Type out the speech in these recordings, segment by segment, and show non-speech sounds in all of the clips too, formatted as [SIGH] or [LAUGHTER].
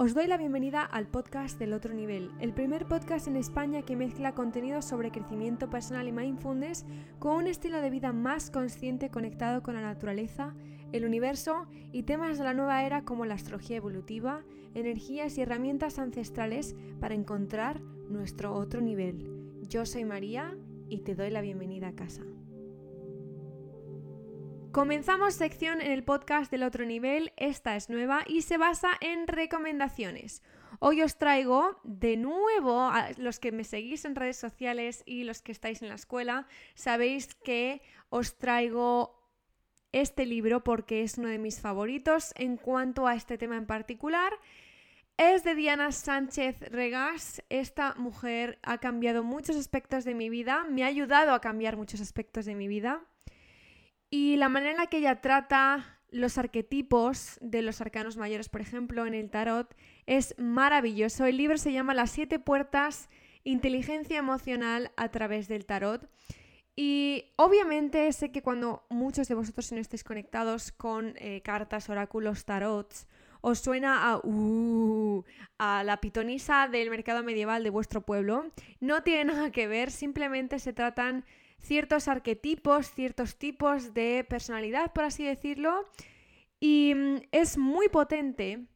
Os doy la bienvenida al podcast del otro nivel, el primer podcast en España que mezcla contenidos sobre crecimiento personal y mindfulness con un estilo de vida más consciente conectado con la naturaleza, el universo y temas de la nueva era como la astrología evolutiva, energías y herramientas ancestrales para encontrar nuestro otro nivel. Yo soy María y te doy la bienvenida a casa. Comenzamos sección en el podcast del otro nivel, esta es nueva y se basa en recomendaciones. Hoy os traigo de nuevo, a los que me seguís en redes sociales y los que estáis en la escuela, sabéis que os traigo este libro porque es uno de mis favoritos en cuanto a este tema en particular. Es de Diana Sánchez Regas. Esta mujer ha cambiado muchos aspectos de mi vida, me ha ayudado a cambiar muchos aspectos de mi vida. Y la manera en la que ella trata los arquetipos de los arcanos mayores, por ejemplo, en el tarot, es maravilloso. El libro se llama Las siete puertas, inteligencia emocional a través del tarot. Y obviamente sé que cuando muchos de vosotros no estéis conectados con eh, cartas, oráculos, tarots, os suena a, uh, a la pitonisa del mercado medieval de vuestro pueblo. No tiene nada que ver, simplemente se tratan ciertos arquetipos, ciertos tipos de personalidad, por así decirlo. Y mm, es muy potente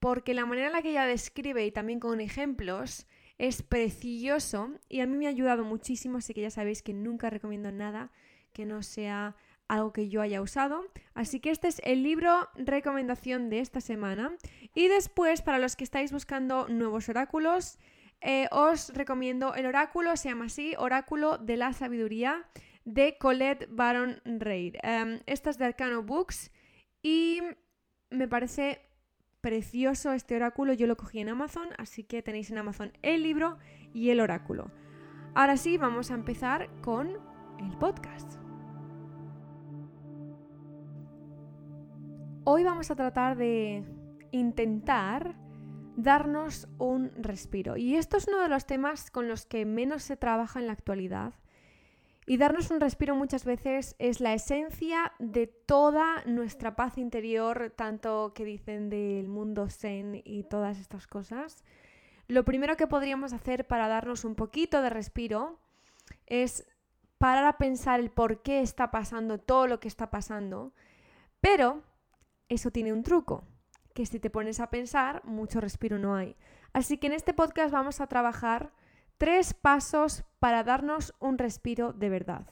porque la manera en la que ella describe y también con ejemplos es precioso y a mí me ha ayudado muchísimo, así que ya sabéis que nunca recomiendo nada que no sea algo que yo haya usado. Así que este es el libro recomendación de esta semana. Y después, para los que estáis buscando nuevos oráculos, eh, os recomiendo el oráculo, se llama así, Oráculo de la Sabiduría de Colette Baron Reid. Em, esta es de Arcano Books y me parece precioso este oráculo. Yo lo cogí en Amazon, así que tenéis en Amazon el libro y el oráculo. Ahora sí, vamos a empezar con el podcast. Hoy vamos a tratar de intentar darnos un respiro. Y esto es uno de los temas con los que menos se trabaja en la actualidad. Y darnos un respiro muchas veces es la esencia de toda nuestra paz interior, tanto que dicen del mundo zen y todas estas cosas. Lo primero que podríamos hacer para darnos un poquito de respiro es parar a pensar el por qué está pasando todo lo que está pasando. Pero eso tiene un truco que si te pones a pensar, mucho respiro no hay. Así que en este podcast vamos a trabajar tres pasos para darnos un respiro de verdad.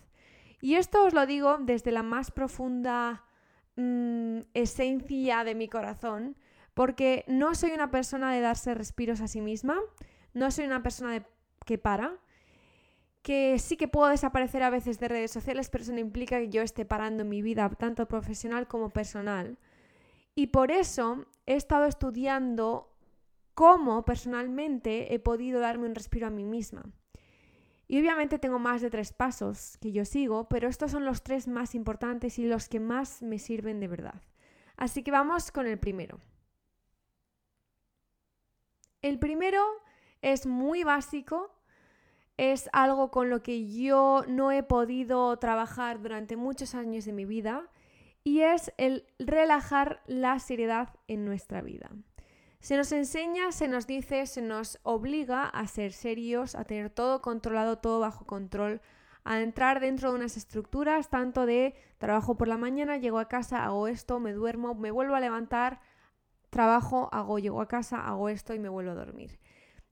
Y esto os lo digo desde la más profunda mm, esencia de mi corazón, porque no soy una persona de darse respiros a sí misma, no soy una persona de, que para, que sí que puedo desaparecer a veces de redes sociales, pero eso no implica que yo esté parando mi vida, tanto profesional como personal. Y por eso he estado estudiando cómo personalmente he podido darme un respiro a mí misma. Y obviamente tengo más de tres pasos que yo sigo, pero estos son los tres más importantes y los que más me sirven de verdad. Así que vamos con el primero. El primero es muy básico, es algo con lo que yo no he podido trabajar durante muchos años de mi vida y es el relajar la seriedad en nuestra vida. Se nos enseña, se nos dice, se nos obliga a ser serios, a tener todo controlado, todo bajo control, a entrar dentro de unas estructuras, tanto de trabajo por la mañana, llego a casa, hago esto, me duermo, me vuelvo a levantar, trabajo, hago, llego a casa, hago esto y me vuelvo a dormir.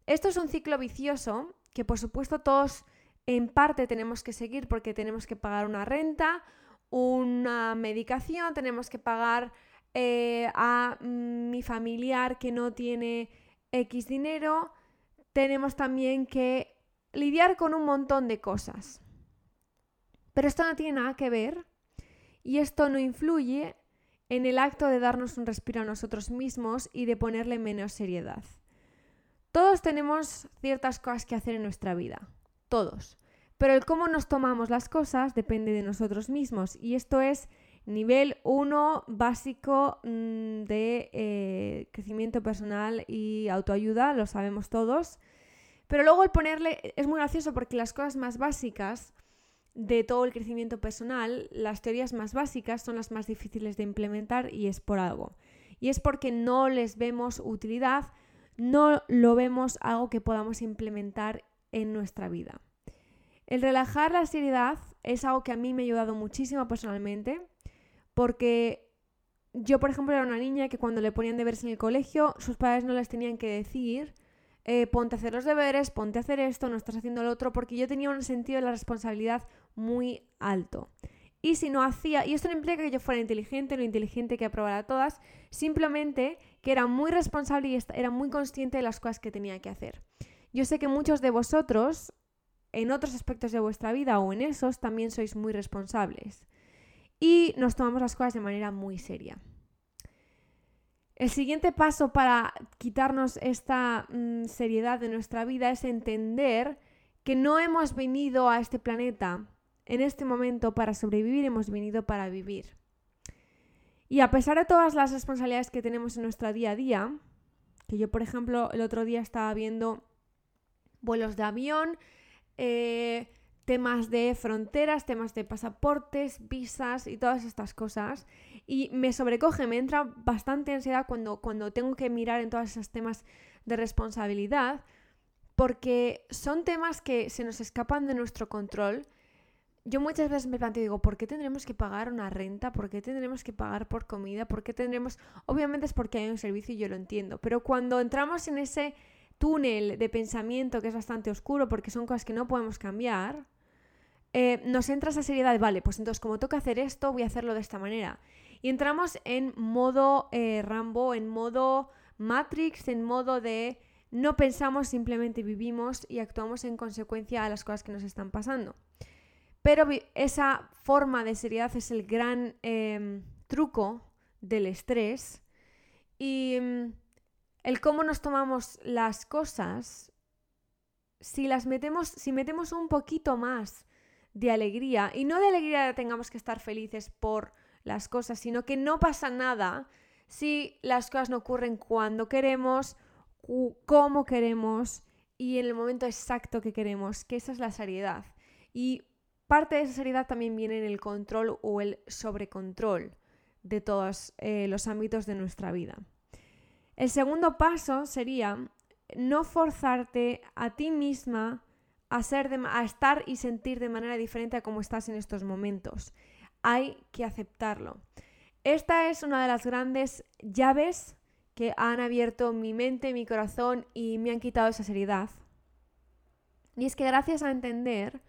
Esto es un ciclo vicioso que por supuesto todos en parte tenemos que seguir porque tenemos que pagar una renta, una medicación, tenemos que pagar eh, a mi familiar que no tiene X dinero, tenemos también que lidiar con un montón de cosas. Pero esto no tiene nada que ver y esto no influye en el acto de darnos un respiro a nosotros mismos y de ponerle menos seriedad. Todos tenemos ciertas cosas que hacer en nuestra vida, todos. Pero el cómo nos tomamos las cosas depende de nosotros mismos y esto es nivel 1 básico mm, de eh, crecimiento personal y autoayuda, lo sabemos todos. Pero luego el ponerle es muy gracioso porque las cosas más básicas de todo el crecimiento personal, las teorías más básicas son las más difíciles de implementar y es por algo. Y es porque no les vemos utilidad no lo vemos algo que podamos implementar en nuestra vida. El relajar la seriedad es algo que a mí me ha ayudado muchísimo personalmente, porque yo, por ejemplo, era una niña que cuando le ponían deberes en el colegio, sus padres no les tenían que decir, eh, ponte a hacer los deberes, ponte a hacer esto, no estás haciendo lo otro, porque yo tenía un sentido de la responsabilidad muy alto. Y si no hacía, y esto no implica que yo fuera inteligente, lo inteligente que aprobara todas, simplemente que era muy responsable y era muy consciente de las cosas que tenía que hacer. Yo sé que muchos de vosotros, en otros aspectos de vuestra vida o en esos, también sois muy responsables. Y nos tomamos las cosas de manera muy seria. El siguiente paso para quitarnos esta mm, seriedad de nuestra vida es entender que no hemos venido a este planeta en este momento para sobrevivir, hemos venido para vivir. Y a pesar de todas las responsabilidades que tenemos en nuestro día a día, que yo por ejemplo el otro día estaba viendo vuelos de avión, eh, temas de fronteras, temas de pasaportes, visas y todas estas cosas. Y me sobrecoge, me entra bastante ansiedad cuando, cuando tengo que mirar en todos esos temas de responsabilidad, porque son temas que se nos escapan de nuestro control yo muchas veces me planteo, digo, ¿por qué tendremos que pagar una renta? ¿Por qué tendremos que pagar por comida? ¿Por qué tendremos...? Obviamente es porque hay un servicio y yo lo entiendo, pero cuando entramos en ese túnel de pensamiento que es bastante oscuro porque son cosas que no podemos cambiar, eh, nos entra esa seriedad de, vale, pues entonces como toca hacer esto, voy a hacerlo de esta manera. Y entramos en modo eh, Rambo, en modo Matrix, en modo de no pensamos, simplemente vivimos y actuamos en consecuencia a las cosas que nos están pasando. Pero esa forma de seriedad es el gran em, truco del estrés y mm, el cómo nos tomamos las cosas, si las metemos, si metemos un poquito más de alegría, y no de alegría de tengamos que estar felices por las cosas, sino que no pasa nada si las cosas no ocurren cuando queremos, cómo queremos y en el momento exacto que queremos, que esa es la seriedad. Y Parte de esa seriedad también viene en el control o el sobrecontrol de todos eh, los ámbitos de nuestra vida. El segundo paso sería no forzarte a ti misma a, ser a estar y sentir de manera diferente a como estás en estos momentos. Hay que aceptarlo. Esta es una de las grandes llaves que han abierto mi mente, mi corazón y me han quitado esa seriedad. Y es que gracias a entender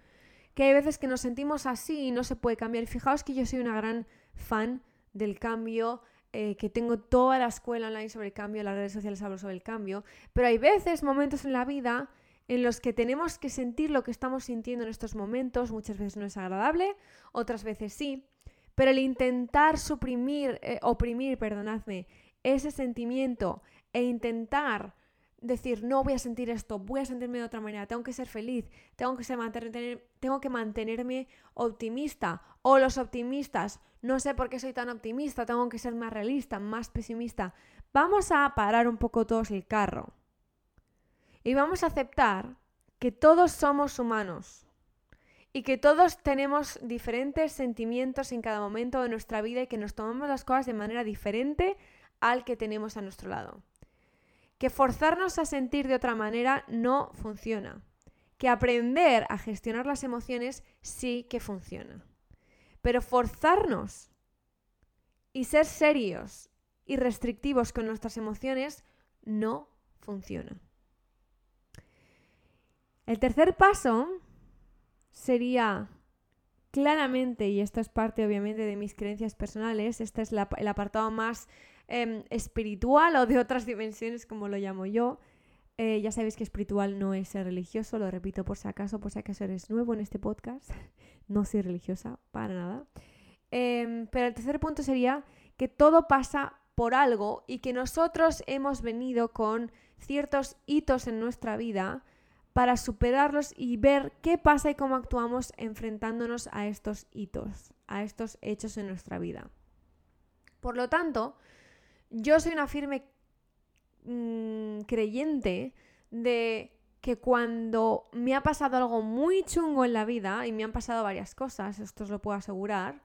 que hay veces que nos sentimos así y no se puede cambiar. Fijaos que yo soy una gran fan del cambio, eh, que tengo toda la escuela online sobre el cambio, las redes sociales hablo sobre el cambio, pero hay veces, momentos en la vida en los que tenemos que sentir lo que estamos sintiendo en estos momentos, muchas veces no es agradable, otras veces sí, pero el intentar suprimir, eh, oprimir, perdonadme, ese sentimiento e intentar decir, no voy a sentir esto, voy a sentirme de otra manera, tengo que ser feliz, tengo que, ser mantener, tengo que mantenerme optimista. O los optimistas, no sé por qué soy tan optimista, tengo que ser más realista, más pesimista. Vamos a parar un poco todos el carro. Y vamos a aceptar que todos somos humanos y que todos tenemos diferentes sentimientos en cada momento de nuestra vida y que nos tomamos las cosas de manera diferente al que tenemos a nuestro lado que forzarnos a sentir de otra manera no funciona, que aprender a gestionar las emociones sí que funciona. Pero forzarnos y ser serios y restrictivos con nuestras emociones no funciona. El tercer paso sería claramente, y esto es parte obviamente de mis creencias personales, este es el apartado más Em, espiritual o de otras dimensiones, como lo llamo yo. Eh, ya sabéis que espiritual no es ser religioso, lo repito por si acaso, por si acaso eres nuevo en este podcast. [LAUGHS] no soy religiosa, para nada. Em, pero el tercer punto sería que todo pasa por algo y que nosotros hemos venido con ciertos hitos en nuestra vida para superarlos y ver qué pasa y cómo actuamos enfrentándonos a estos hitos, a estos hechos en nuestra vida. Por lo tanto, yo soy una firme mm, creyente de que cuando me ha pasado algo muy chungo en la vida, y me han pasado varias cosas, esto os lo puedo asegurar,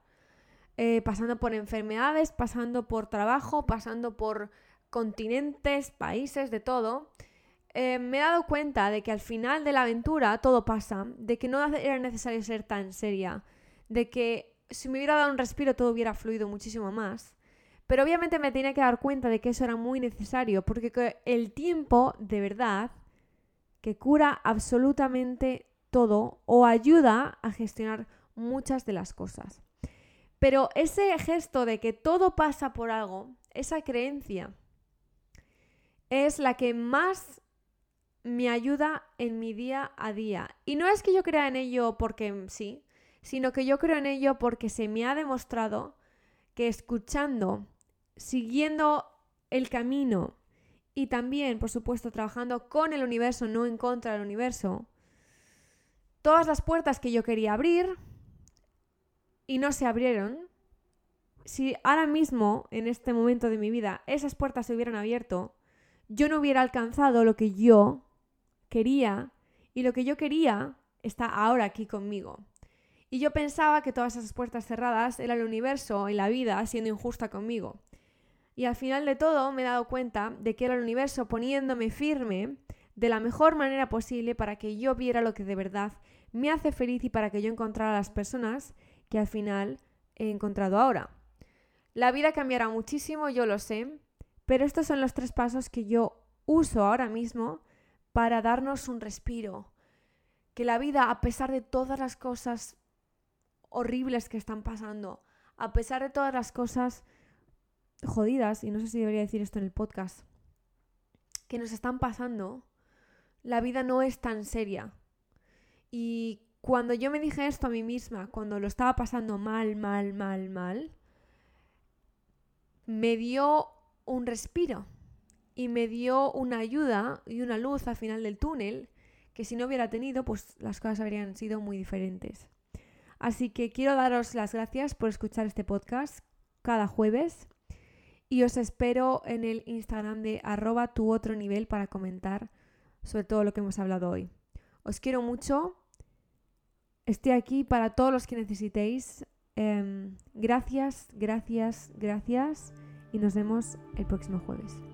eh, pasando por enfermedades, pasando por trabajo, pasando por continentes, países, de todo, eh, me he dado cuenta de que al final de la aventura todo pasa, de que no era necesario ser tan seria, de que si me hubiera dado un respiro todo hubiera fluido muchísimo más. Pero obviamente me tenía que dar cuenta de que eso era muy necesario, porque el tiempo, de verdad, que cura absolutamente todo o ayuda a gestionar muchas de las cosas. Pero ese gesto de que todo pasa por algo, esa creencia, es la que más me ayuda en mi día a día. Y no es que yo crea en ello porque sí, sino que yo creo en ello porque se me ha demostrado que escuchando, siguiendo el camino y también, por supuesto, trabajando con el universo, no en contra del universo, todas las puertas que yo quería abrir y no se abrieron, si ahora mismo, en este momento de mi vida, esas puertas se hubieran abierto, yo no hubiera alcanzado lo que yo quería y lo que yo quería está ahora aquí conmigo. Y yo pensaba que todas esas puertas cerradas era el universo y la vida siendo injusta conmigo. Y al final de todo me he dado cuenta de que era el universo poniéndome firme de la mejor manera posible para que yo viera lo que de verdad me hace feliz y para que yo encontrara las personas que al final he encontrado ahora. La vida cambiará muchísimo, yo lo sé, pero estos son los tres pasos que yo uso ahora mismo para darnos un respiro. Que la vida, a pesar de todas las cosas horribles que están pasando, a pesar de todas las cosas jodidas, y no sé si debería decir esto en el podcast, que nos están pasando, la vida no es tan seria. Y cuando yo me dije esto a mí misma, cuando lo estaba pasando mal, mal, mal, mal, me dio un respiro y me dio una ayuda y una luz al final del túnel que si no hubiera tenido, pues las cosas habrían sido muy diferentes. Así que quiero daros las gracias por escuchar este podcast cada jueves y os espero en el Instagram de arroba tu otro nivel para comentar sobre todo lo que hemos hablado hoy. Os quiero mucho. Estoy aquí para todos los que necesitéis. Em, gracias, gracias, gracias y nos vemos el próximo jueves.